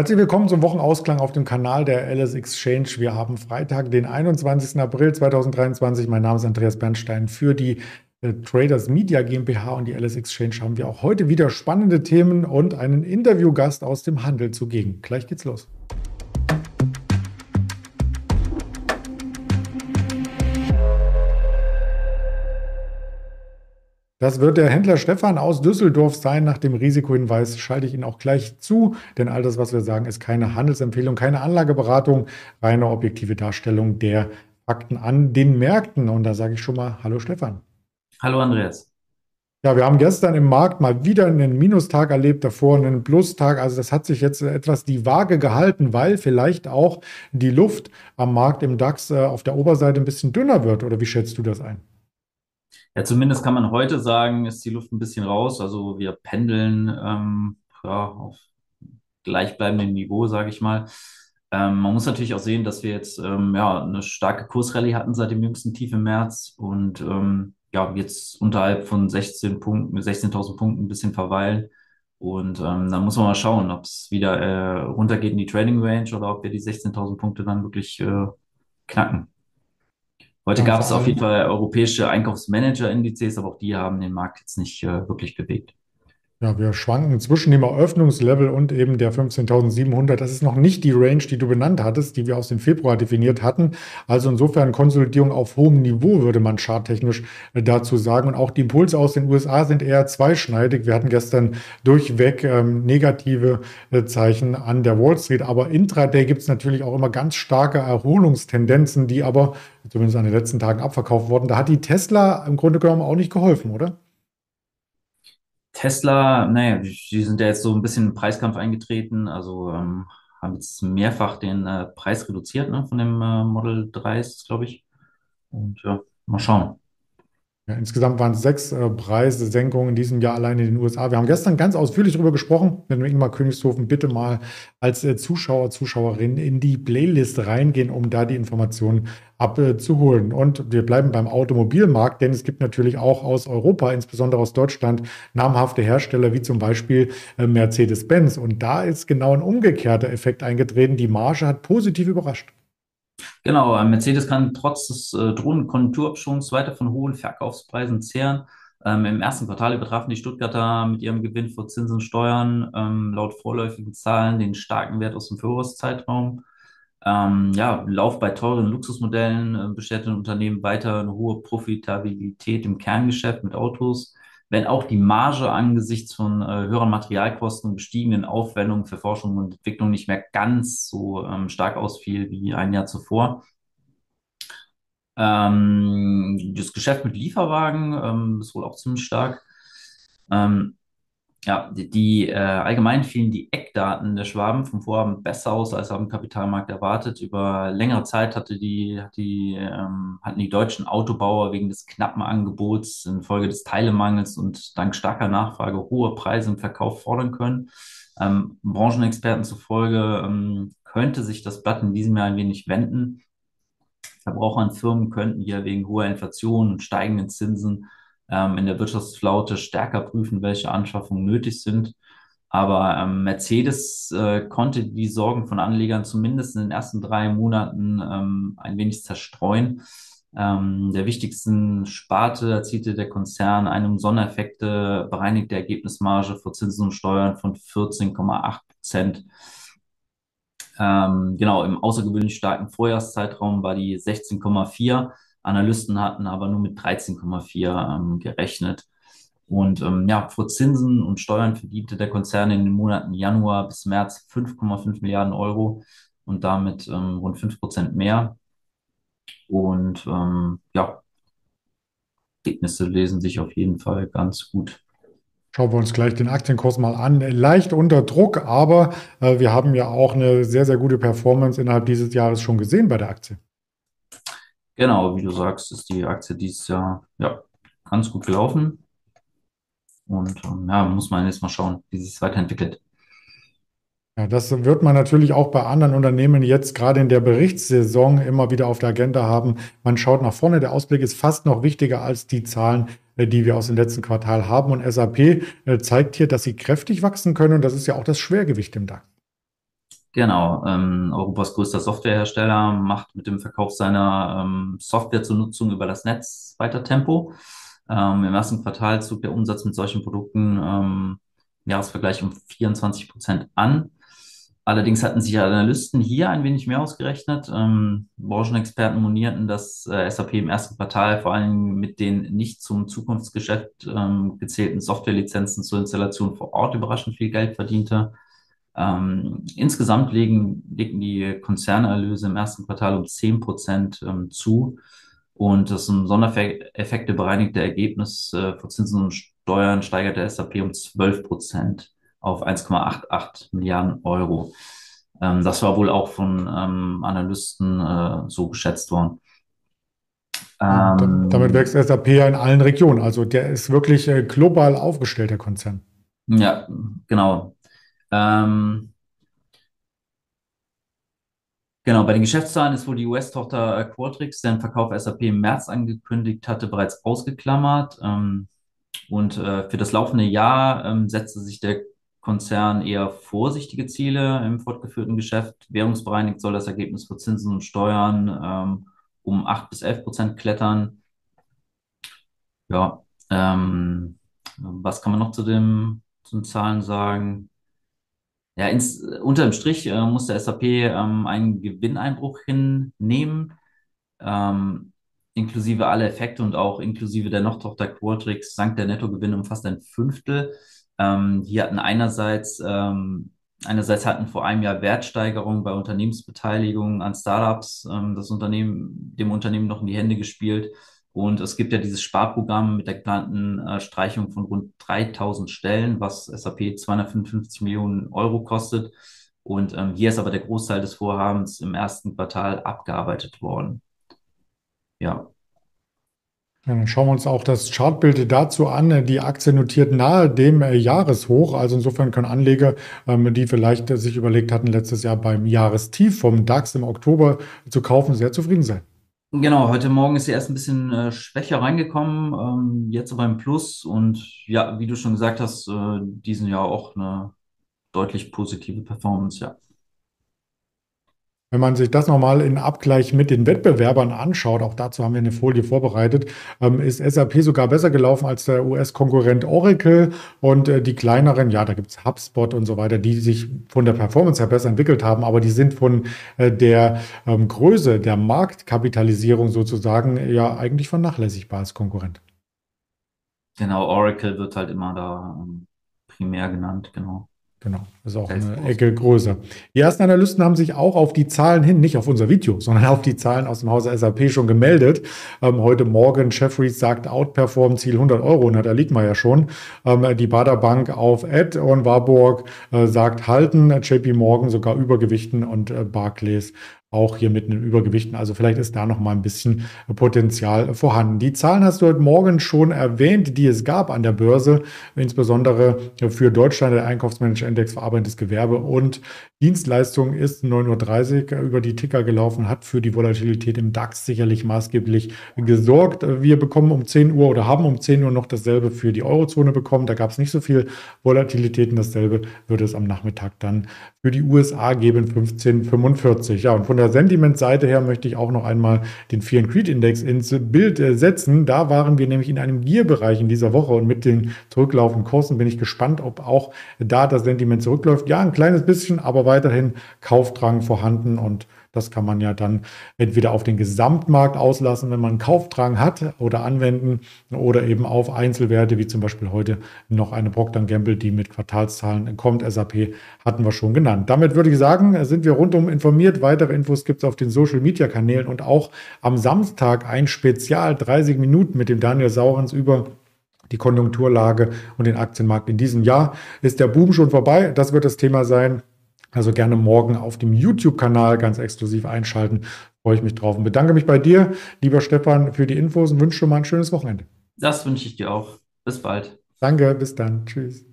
Herzlich willkommen zum Wochenausklang auf dem Kanal der LS Exchange. Wir haben Freitag, den 21. April 2023. Mein Name ist Andreas Bernstein. Für die äh, Traders Media GmbH und die LS Exchange haben wir auch heute wieder spannende Themen und einen Interviewgast aus dem Handel zugegen. Gleich geht's los. Das wird der Händler Stefan aus Düsseldorf sein. Nach dem Risikohinweis schalte ich ihn auch gleich zu, denn all das, was wir sagen, ist keine Handelsempfehlung, keine Anlageberatung, reine objektive Darstellung der Fakten an den Märkten. Und da sage ich schon mal Hallo Stefan. Hallo Andreas. Ja, wir haben gestern im Markt mal wieder einen Minustag erlebt, davor einen Plustag. Also das hat sich jetzt etwas die Waage gehalten, weil vielleicht auch die Luft am Markt im DAX äh, auf der Oberseite ein bisschen dünner wird. Oder wie schätzt du das ein? Ja, zumindest kann man heute sagen, ist die Luft ein bisschen raus. Also wir pendeln ähm, ja, auf gleichbleibendem Niveau, sage ich mal. Ähm, man muss natürlich auch sehen, dass wir jetzt ähm, ja, eine starke Kursrallye hatten seit dem jüngsten Tief im März und ähm, ja, jetzt unterhalb von 16 Punkten, 16.000 Punkten ein bisschen verweilen. Und ähm, dann muss man mal schauen, ob es wieder äh, runtergeht in die Trading Range oder ob wir die 16.000 Punkte dann wirklich äh, knacken. Heute gab es auf jeden Fall europäische Einkaufsmanager-Indizes, aber auch die haben den Markt jetzt nicht äh, wirklich bewegt. Ja, wir schwanken zwischen dem Eröffnungslevel und eben der 15.700. Das ist noch nicht die Range, die du benannt hattest, die wir aus dem Februar definiert hatten. Also insofern Konsolidierung auf hohem Niveau, würde man charttechnisch äh, dazu sagen. Und auch die Impulse aus den USA sind eher zweischneidig. Wir hatten gestern durchweg ähm, negative äh, Zeichen an der Wall Street. Aber intraday gibt es natürlich auch immer ganz starke Erholungstendenzen, die aber zumindest an den letzten Tagen abverkauft wurden. Da hat die Tesla im Grunde genommen auch nicht geholfen, oder? Tesla, naja, die sind ja jetzt so ein bisschen im Preiskampf eingetreten, also ähm, haben jetzt mehrfach den äh, Preis reduziert ne, von dem äh, Model 3, glaube ich. Und ja, mal schauen. Ja, insgesamt waren es sechs äh, Preissenkungen in diesem Jahr allein in den USA. Wir haben gestern ganz ausführlich darüber gesprochen. Wenn wir Ingmar Königshofen bitte mal als äh, Zuschauer, Zuschauerin in die Playlist reingehen, um da die Informationen abzuholen. Und wir bleiben beim Automobilmarkt, denn es gibt natürlich auch aus Europa, insbesondere aus Deutschland, namhafte Hersteller wie zum Beispiel äh, Mercedes-Benz. Und da ist genau ein umgekehrter Effekt eingetreten. Die Marge hat positiv überrascht. Genau, Mercedes kann trotz des äh, drohenden Konjunkturabschwungs weiter von hohen Verkaufspreisen zehren. Ähm, Im ersten Quartal übertrafen die Stuttgarter mit ihrem Gewinn vor Zinsen und Steuern ähm, laut vorläufigen Zahlen den starken Wert aus dem Vorjahrzeitraum. Ähm, ja, Lauf bei teuren Luxusmodellen äh, den Unternehmen weiter eine hohe Profitabilität im Kerngeschäft mit Autos wenn auch die Marge angesichts von äh, höheren Materialkosten und gestiegenen Aufwendungen für Forschung und Entwicklung nicht mehr ganz so ähm, stark ausfiel wie ein Jahr zuvor. Ähm, das Geschäft mit Lieferwagen ähm, ist wohl auch ziemlich stark. Ähm, ja, die, die äh, allgemein fielen die Eckdaten der Schwaben vom Vorhaben besser aus als am Kapitalmarkt erwartet. Über längere Zeit hatte die, die, ähm, hatten die deutschen Autobauer wegen des knappen Angebots infolge des Teilemangels und dank starker Nachfrage hohe Preise im Verkauf fordern können. Ähm, Branchenexperten zufolge ähm, könnte sich das Blatt in diesem Jahr ein wenig wenden. Verbraucher und Firmen könnten hier wegen hoher Inflation und steigenden Zinsen ähm, in der Wirtschaftsflaute stärker prüfen, welche Anschaffungen nötig sind. Aber ähm, Mercedes äh, konnte die Sorgen von Anlegern zumindest in den ersten drei Monaten ähm, ein wenig zerstreuen. Ähm, der wichtigsten Sparte erzielte der Konzern eine um Sondereffekte bereinigte Ergebnismarge vor Zinsen und Steuern von 14,8 Prozent. Ähm, genau, im außergewöhnlich starken Vorjahrszeitraum war die 16,4 Analysten hatten aber nur mit 13,4 ähm, gerechnet. Und ähm, ja, vor Zinsen und Steuern verdiente der Konzern in den Monaten Januar bis März 5,5 Milliarden Euro und damit ähm, rund 5 Prozent mehr. Und ähm, ja, Ergebnisse lesen sich auf jeden Fall ganz gut. Schauen wir uns gleich den Aktienkurs mal an. Leicht unter Druck, aber äh, wir haben ja auch eine sehr, sehr gute Performance innerhalb dieses Jahres schon gesehen bei der Aktie. Genau, wie du sagst, ist die Aktie dieses Jahr ja, ganz gut gelaufen. Und ähm, ja, muss man jetzt mal schauen, wie sich es weiterentwickelt. Ja, das wird man natürlich auch bei anderen Unternehmen jetzt gerade in der Berichtssaison immer wieder auf der Agenda haben. Man schaut nach vorne. Der Ausblick ist fast noch wichtiger als die Zahlen, äh, die wir aus dem letzten Quartal haben. Und SAP äh, zeigt hier, dass sie kräftig wachsen können. Und das ist ja auch das Schwergewicht im DAX. Genau, ähm, Europas größter Softwarehersteller macht mit dem Verkauf seiner ähm, Software zur Nutzung über das Netz weiter Tempo. Ähm, Im ersten Quartal zog der Umsatz mit solchen Produkten ähm, im Jahresvergleich um 24 Prozent an. Allerdings hatten sich Analysten hier ein wenig mehr ausgerechnet. Ähm, Branchenexperten monierten, dass äh, SAP im ersten Quartal vor allem mit den nicht zum Zukunftsgeschäft ähm, gezählten Softwarelizenzen zur Installation vor Ort überraschend viel Geld verdiente. Ähm, insgesamt legen, legten die Konzernerlöse im ersten Quartal um 10 Prozent ähm, zu. Und das um Sondereffekte bereinigte Ergebnis äh, vor Zinsen und Steuern steigerte SAP um 12 Prozent auf 1,88 Milliarden Euro. Ähm, das war wohl auch von ähm, Analysten äh, so geschätzt worden. Ähm, damit wächst SAP ja in allen Regionen. Also der ist wirklich äh, global aufgestellt, der Konzern. Ja, genau. Ähm, Genau, bei den Geschäftszahlen ist wohl die US-Tochter äh, Qualtrics, deren Verkauf SAP im März angekündigt hatte, bereits ausgeklammert. Ähm, und äh, für das laufende Jahr ähm, setzte sich der Konzern eher vorsichtige Ziele im fortgeführten Geschäft. Währungsbereinigt soll das Ergebnis für Zinsen und Steuern ähm, um 8 bis 11 Prozent klettern. Ja, ähm, was kann man noch zu, dem, zu den Zahlen sagen? Ja, ins, unterm Strich äh, muss der SAP ähm, einen Gewinneinbruch hinnehmen, ähm, inklusive aller Effekte und auch inklusive der Noch-Tochter sank der Nettogewinn um fast ein Fünftel. Ähm, die hatten einerseits, ähm, einerseits hatten vor einem Jahr Wertsteigerungen bei Unternehmensbeteiligungen an Startups ähm, das Unternehmen, dem Unternehmen noch in die Hände gespielt. Und es gibt ja dieses Sparprogramm mit der geplanten äh, Streichung von rund 3000 Stellen, was SAP 255 Millionen Euro kostet. Und ähm, hier ist aber der Großteil des Vorhabens im ersten Quartal abgearbeitet worden. Ja. Dann schauen wir uns auch das Chartbild dazu an. Die Aktie notiert nahe dem äh, Jahreshoch. Also insofern können Anleger, ähm, die vielleicht sich überlegt hatten, letztes Jahr beim Jahrestief vom DAX im Oktober zu kaufen, sehr zufrieden sein. Genau, heute Morgen ist sie erst ein bisschen äh, schwächer reingekommen, ähm, jetzt aber im Plus. Und ja, wie du schon gesagt hast, äh, diesen Jahr auch eine deutlich positive Performance, ja. Wenn man sich das nochmal in Abgleich mit den Wettbewerbern anschaut, auch dazu haben wir eine Folie vorbereitet, ähm, ist SAP sogar besser gelaufen als der US-Konkurrent Oracle und äh, die kleineren, ja, da gibt es HubSpot und so weiter, die sich von der Performance her besser entwickelt haben, aber die sind von äh, der ähm, Größe der Marktkapitalisierung sozusagen ja eigentlich vernachlässigbar als Konkurrent. Genau, Oracle wird halt immer da ähm, primär genannt, genau. Genau, ist auch eine Ecke größer. Die ersten Analysten haben sich auch auf die Zahlen hin, nicht auf unser Video, sondern auf die Zahlen aus dem Hause SAP schon gemeldet. Ähm, heute Morgen, Jeffries sagt Outperform Ziel 100 Euro, na, da liegt man ja schon. Ähm, die Bader Bank auf Ed und Warburg äh, sagt halten, JP Morgan sogar übergewichten und äh, Barclays auch hier mit den Übergewichten. Also vielleicht ist da noch mal ein bisschen Potenzial vorhanden. Die Zahlen hast du heute Morgen schon erwähnt, die es gab an der Börse, insbesondere für Deutschland der Einkaufsmanager-Index verarbeitendes Gewerbe und Dienstleistung ist 9.30 Uhr über die Ticker gelaufen, hat für die Volatilität im DAX sicherlich maßgeblich gesorgt. Wir bekommen um 10 Uhr oder haben um 10 Uhr noch dasselbe für die Eurozone bekommen. Da gab es nicht so viel Volatilitäten. Dasselbe wird es am Nachmittag dann für die USA geben, 15,45. Ja, und von der Sentiment-Seite her möchte ich auch noch einmal den Fear and Creed Index ins Bild äh, setzen. Da waren wir nämlich in einem Gier-Bereich in dieser Woche und mit den zurücklaufenden Kursen bin ich gespannt, ob auch da das Sentiment zurückläuft. Ja, ein kleines bisschen, aber weiterhin Kaufdrang vorhanden und das kann man ja dann entweder auf den Gesamtmarkt auslassen, wenn man einen Kaufdrang hat oder anwenden oder eben auf Einzelwerte, wie zum Beispiel heute noch eine Procter Gamble, die mit Quartalszahlen kommt. SAP hatten wir schon genannt. Damit würde ich sagen, sind wir rundum informiert. Weitere Infos gibt es auf den Social Media Kanälen und auch am Samstag ein Spezial 30 Minuten mit dem Daniel Saurens über die Konjunkturlage und den Aktienmarkt in diesem Jahr. Ist der Boom schon vorbei? Das wird das Thema sein. Also gerne morgen auf dem YouTube-Kanal ganz exklusiv einschalten. Freue ich mich drauf und bedanke mich bei dir, lieber Stefan, für die Infos und wünsche schon mal ein schönes Wochenende. Das wünsche ich dir auch. Bis bald. Danke, bis dann. Tschüss.